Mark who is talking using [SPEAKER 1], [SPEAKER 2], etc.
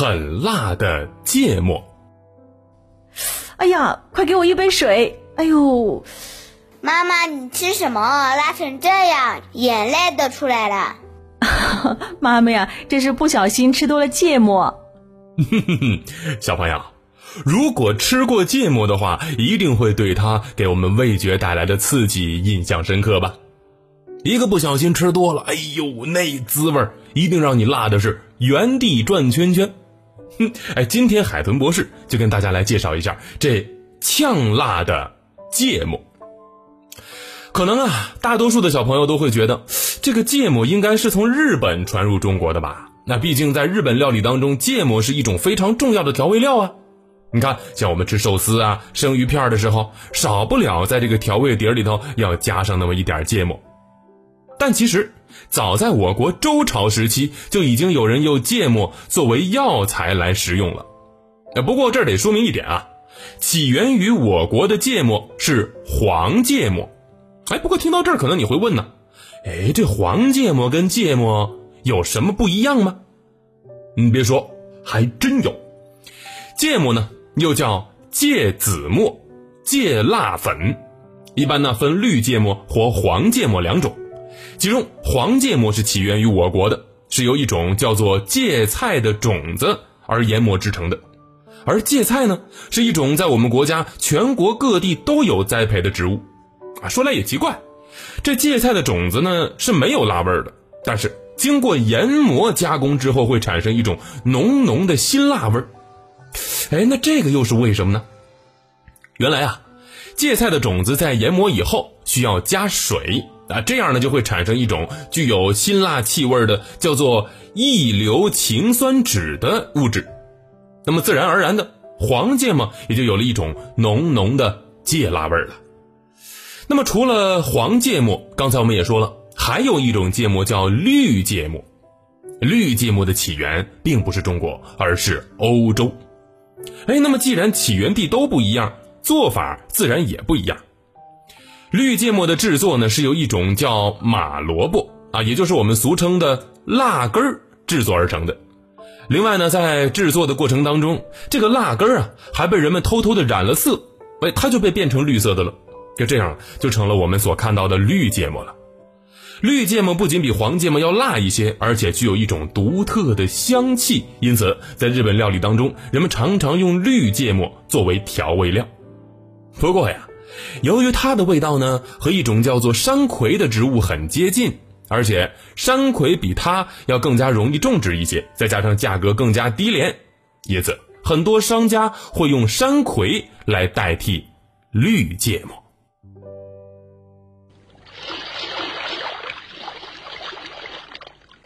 [SPEAKER 1] 很辣的芥末。
[SPEAKER 2] 哎呀，快给我一杯水！哎呦，
[SPEAKER 3] 妈妈，你吃什么？辣成这样，眼泪都出来了。
[SPEAKER 2] 妈妈呀，这是不小心吃多了芥末。
[SPEAKER 1] 小朋友，如果吃过芥末的话，一定会对它给我们味觉带来的刺激印象深刻吧？一个不小心吃多了，哎呦，那滋味一定让你辣的是原地转圈圈。哼，哎，今天海豚博士就跟大家来介绍一下这呛辣的芥末。可能啊，大多数的小朋友都会觉得，这个芥末应该是从日本传入中国的吧？那毕竟在日本料理当中，芥末是一种非常重要的调味料啊。你看，像我们吃寿司啊、生鱼片的时候，少不了在这个调味碟里头要加上那么一点芥末。但其实，早在我国周朝时期，就已经有人用芥末作为药材来食用了。不过这儿得说明一点啊，起源于我国的芥末是黄芥末。哎，不过听到这儿，可能你会问呢，哎，这黄芥末跟芥末有什么不一样吗？你别说，还真有。芥末呢，又叫芥子末、芥辣粉，一般呢分绿芥末或黄芥末两种。其中黄芥末是起源于我国的，是由一种叫做芥菜的种子而研磨制成的，而芥菜呢是一种在我们国家全国各地都有栽培的植物，啊，说来也奇怪，这芥菜的种子呢是没有辣味的，但是经过研磨加工之后会产生一种浓浓的辛辣味儿，哎，那这个又是为什么呢？原来啊，芥菜的种子在研磨以后需要加水。啊，这样呢就会产生一种具有辛辣气味的叫做异硫氰酸酯的物质，那么自然而然的黄芥末也就有了一种浓浓的芥辣味了。那么除了黄芥末，刚才我们也说了，还有一种芥末叫绿芥末。绿芥末的起源并不是中国，而是欧洲。哎，那么既然起源地都不一样，做法自然也不一样。绿芥末的制作呢，是由一种叫马萝卜啊，也就是我们俗称的辣根儿制作而成的。另外呢，在制作的过程当中，这个辣根儿啊，还被人们偷偷的染了色，哎，它就被变成绿色的了。就这样，就成了我们所看到的绿芥末了。绿芥末不仅比黄芥末要辣一些，而且具有一种独特的香气，因此在日本料理当中，人们常常用绿芥末作为调味料。不过呀。由于它的味道呢和一种叫做山葵的植物很接近，而且山葵比它要更加容易种植一些，再加上价格更加低廉，因此很多商家会用山葵来代替绿芥末。